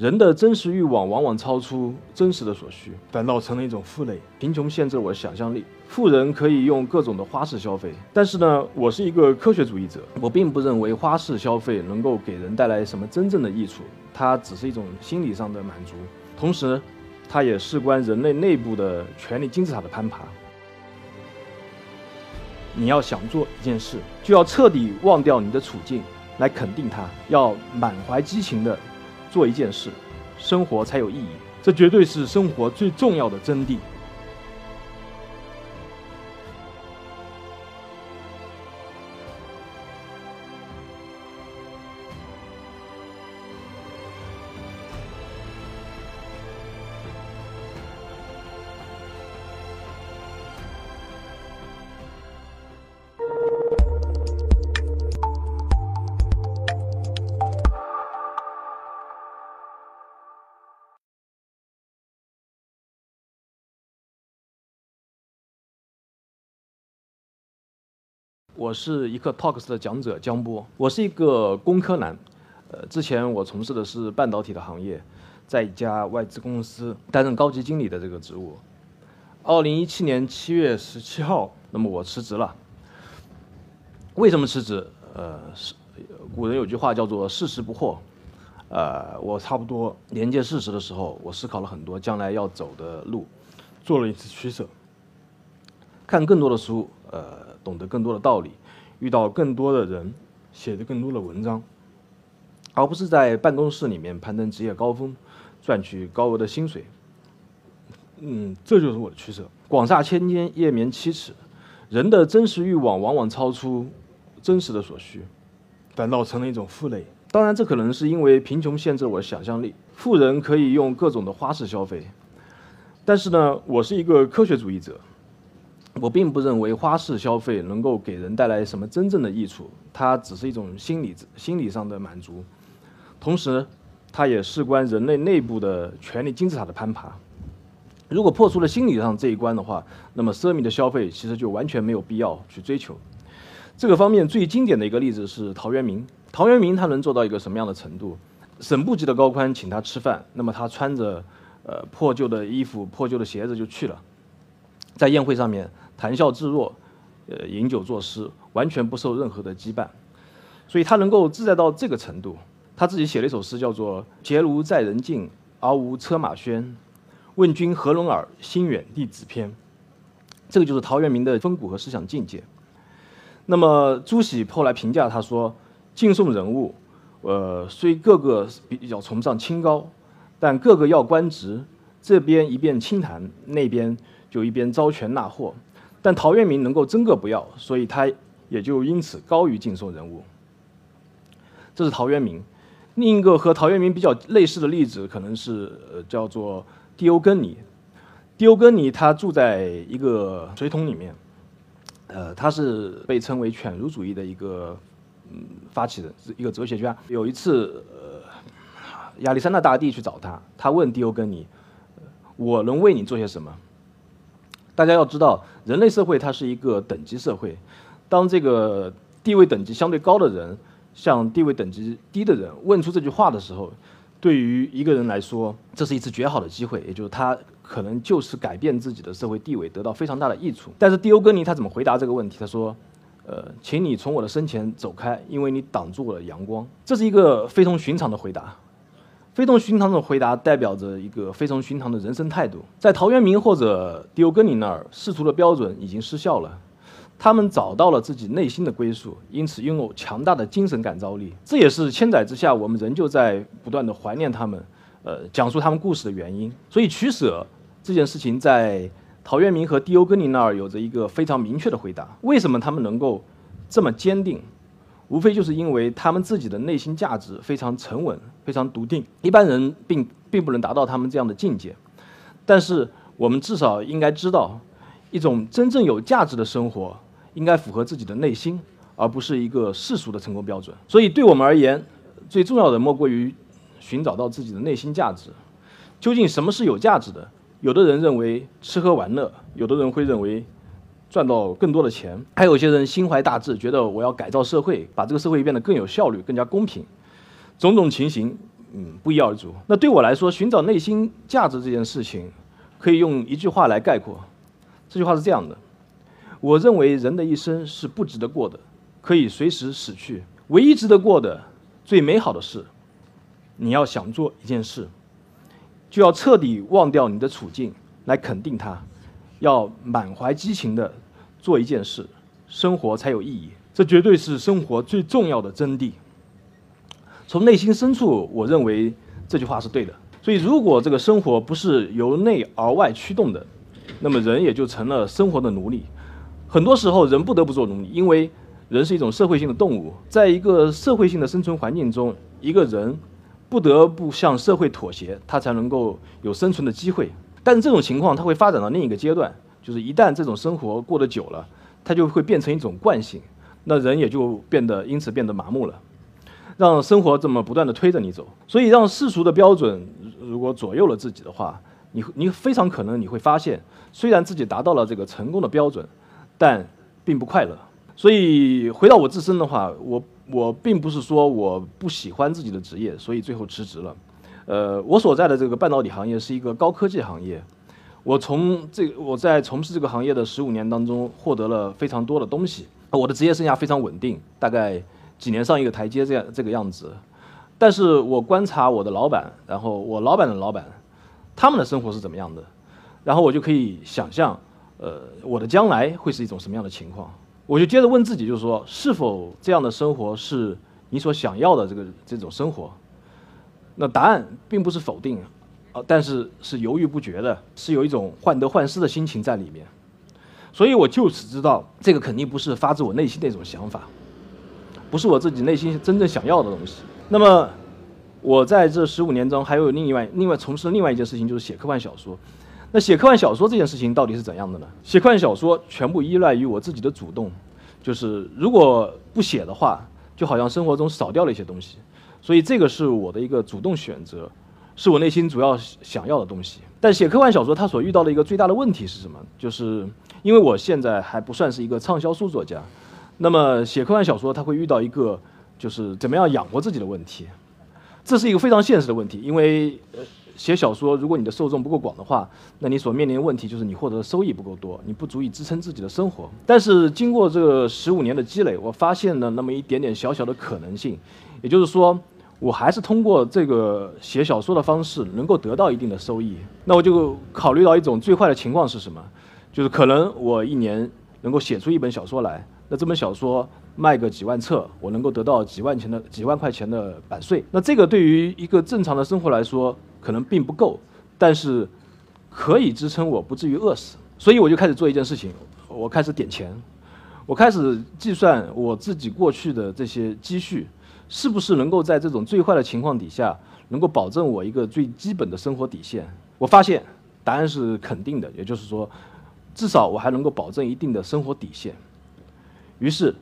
人的真实欲望往往超出真实的所需，反倒成了一种负累。贫穷限制了我的想象力。富人可以用各种的花式消费，但是呢，我是一个科学主义者，我并不认为花式消费能够给人带来什么真正的益处，它只是一种心理上的满足。同时，它也事关人类内部的权力金字塔的攀爬。你要想做一件事，就要彻底忘掉你的处境，来肯定它，要满怀激情的。做一件事，生活才有意义。这绝对是生活最重要的真谛。我是一个 Talks 的讲者江波，我是一个工科男，呃，之前我从事的是半导体的行业，在一家外资公司担任高级经理的这个职务。二零一七年七月十七号，那么我辞职了。为什么辞职？呃，是古人有句话叫做“事实不惑”，呃，我差不多年届四十的时候，我思考了很多将来要走的路，做了一次取舍，看更多的书，呃。懂得更多的道理，遇到更多的人，写的更多的文章，而不是在办公室里面攀登职业高峰，赚取高额的薪水。嗯，这就是我的取舍。广厦千间，夜眠七尺，人的真实欲望往往超出真实的所需，反倒成了一种负累。当然，这可能是因为贫穷限制了我的想象力。富人可以用各种的花式消费，但是呢，我是一个科学主义者。我并不认为花式消费能够给人带来什么真正的益处，它只是一种心理心理上的满足，同时，它也事关人类内部的权力金字塔的攀爬。如果破除了心理上这一关的话，那么奢靡的消费其实就完全没有必要去追求。这个方面最经典的一个例子是陶渊明。陶渊明他能做到一个什么样的程度？省部级的高官请他吃饭，那么他穿着呃破旧的衣服、破旧的鞋子就去了，在宴会上面。谈笑自若，呃，饮酒作诗，完全不受任何的羁绊，所以他能够自在到这个程度。他自己写了一首诗，叫做“结庐在人境，而无车马喧。问君何容尔？心远地自偏。”这个就是陶渊明的风骨和思想境界。那么朱熹后来评价他说：“敬颂人物，呃，虽个个比较崇尚清高，但个个要官职，这边一边清谈，那边就一边招权纳货。”但陶渊明能够真个不要，所以他也就因此高于敬颂人物。这是陶渊明。另一个和陶渊明比较类似的例子，可能是呃叫做狄欧根尼。狄欧根尼他住在一个水桶里面，呃，他是被称为犬儒主义的一个嗯发起人，一个哲学家。有一次，呃，亚历山大大帝去找他，他问狄欧根尼：“我能为你做些什么？”大家要知道，人类社会它是一个等级社会。当这个地位等级相对高的人向地位等级低的人问出这句话的时候，对于一个人来说，这是一次绝好的机会，也就是他可能就是改变自己的社会地位，得到非常大的益处。但是蒂欧根尼他怎么回答这个问题？他说：“呃，请你从我的身前走开，因为你挡住了阳光。”这是一个非同寻常的回答。非同寻常的回答代表着一个非同寻常的人生态度。在陶渊明或者狄欧根尼那儿，仕途的标准已经失效了，他们找到了自己内心的归宿，因此拥有强大的精神感召力。这也是千载之下，我们仍旧在不断的怀念他们，呃，讲述他们故事的原因。所以取舍这件事情，在陶渊明和狄欧根尼那儿有着一个非常明确的回答：为什么他们能够这么坚定？无非就是因为他们自己的内心价值非常沉稳、非常笃定，一般人并并不能达到他们这样的境界。但是我们至少应该知道，一种真正有价值的生活应该符合自己的内心，而不是一个世俗的成功标准。所以对我们而言，最重要的莫过于寻找到自己的内心价值。究竟什么是有价值的？有的人认为吃喝玩乐，有的人会认为。赚到更多的钱，还有些人心怀大志，觉得我要改造社会，把这个社会变得更有效率、更加公平。种种情形，嗯，不一而足。那对我来说，寻找内心价值这件事情，可以用一句话来概括。这句话是这样的：我认为人的一生是不值得过的，可以随时死去。唯一值得过的、最美好的事，你要想做一件事，就要彻底忘掉你的处境，来肯定它，要满怀激情的做一件事，生活才有意义。这绝对是生活最重要的真谛。从内心深处，我认为这句话是对的。所以，如果这个生活不是由内而外驱动的，那么人也就成了生活的奴隶。很多时候，人不得不做奴隶，因为人是一种社会性的动物，在一个社会性的生存环境中，一个人不得不向社会妥协，他才能够有生存的机会。但是这种情况，它会发展到另一个阶段，就是一旦这种生活过得久了，它就会变成一种惯性，那人也就变得因此变得麻木了。让生活这么不断的推着你走，所以让世俗的标准如果左右了自己的话，你你非常可能你会发现，虽然自己达到了这个成功的标准，但并不快乐。所以回到我自身的话，我我并不是说我不喜欢自己的职业，所以最后辞职了。呃，我所在的这个半导体行业是一个高科技行业，我从这我在从事这个行业的十五年当中获得了非常多的东西，我的职业生涯非常稳定，大概。几年上一个台阶，这样这个样子，但是我观察我的老板，然后我老板的老板，他们的生活是怎么样的，然后我就可以想象，呃，我的将来会是一种什么样的情况。我就接着问自己，就是说，是否这样的生活是你所想要的这个这种生活？那答案并不是否定，啊，但是是犹豫不决的，是有一种患得患失的心情在里面。所以我就此知道，这个肯定不是发自我内心的一种想法。不是我自己内心真正想要的东西。那么，我在这十五年中还有另外另外从事另外一件事情，就是写科幻小说。那写科幻小说这件事情到底是怎样的呢？写科幻小说全部依赖于我自己的主动，就是如果不写的话，就好像生活中少掉了一些东西。所以这个是我的一个主动选择，是我内心主要想要的东西。但写科幻小说它所遇到的一个最大的问题是什么？就是因为我现在还不算是一个畅销书作家。那么写科幻小说，他会遇到一个就是怎么样养活自己的问题，这是一个非常现实的问题。因为呃，写小说，如果你的受众不够广的话，那你所面临的问题就是你获得的收益不够多，你不足以支撑自己的生活。但是经过这十五年的积累，我发现了那么一点点小小的可能性，也就是说，我还是通过这个写小说的方式能够得到一定的收益。那我就考虑到一种最坏的情况是什么，就是可能我一年能够写出一本小说来。那这本小说卖个几万册，我能够得到几万钱的几万块钱的版税。那这个对于一个正常的生活来说，可能并不够，但是可以支撑我不至于饿死。所以我就开始做一件事情，我开始点钱，我开始计算我自己过去的这些积蓄，是不是能够在这种最坏的情况底下，能够保证我一个最基本的生活底线。我发现答案是肯定的，也就是说，至少我还能够保证一定的生活底线。于是，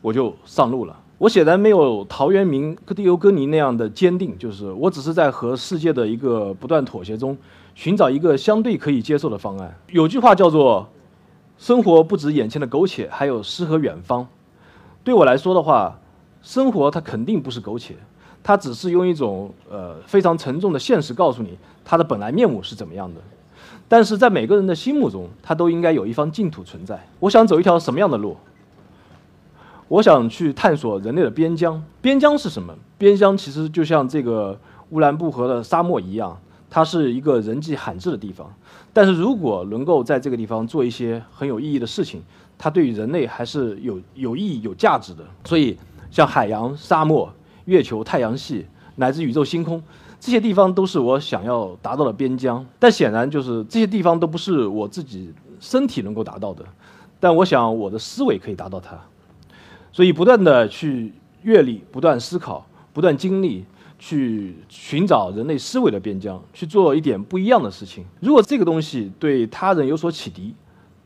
我就上路了。我显然没有陶渊明、狄欧戈尼那样的坚定，就是我只是在和世界的一个不断妥协中，寻找一个相对可以接受的方案。有句话叫做：“生活不止眼前的苟且，还有诗和远方。”对我来说的话，生活它肯定不是苟且，它只是用一种呃非常沉重的现实告诉你它的本来面目是怎么样的。但是在每个人的心目中，它都应该有一方净土存在。我想走一条什么样的路？我想去探索人类的边疆。边疆是什么？边疆其实就像这个乌兰布和的沙漠一样，它是一个人迹罕至的地方。但是如果能够在这个地方做一些很有意义的事情，它对于人类还是有有意义、有价值的。所以，像海洋、沙漠、月球、太阳系，乃至宇宙星空，这些地方都是我想要达到的边疆。但显然，就是这些地方都不是我自己身体能够达到的。但我想，我的思维可以达到它。所以，不断的去阅历，不断思考，不断经历，去寻找人类思维的边疆，去做一点不一样的事情。如果这个东西对他人有所启迪，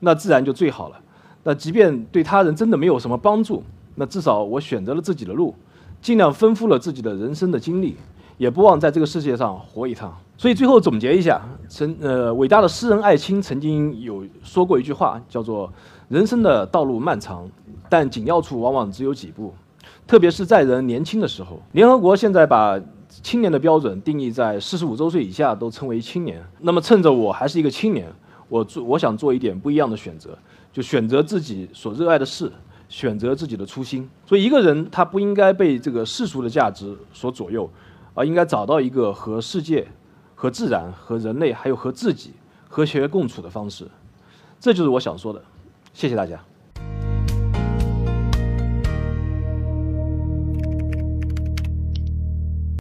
那自然就最好了。那即便对他人真的没有什么帮助，那至少我选择了自己的路，尽量丰富了自己的人生的经历，也不忘在这个世界上活一趟。所以最后总结一下，曾呃伟大的诗人艾青曾经有说过一句话，叫做“人生的道路漫长”。但紧要处往往只有几步，特别是在人年轻的时候。联合国现在把青年的标准定义在四十五周岁以下都称为青年。那么趁着我还是一个青年，我做我想做一点不一样的选择，就选择自己所热爱的事，选择自己的初心。所以一个人他不应该被这个世俗的价值所左右，而应该找到一个和世界、和自然、和人类还有和自己和谐共处的方式。这就是我想说的。谢谢大家。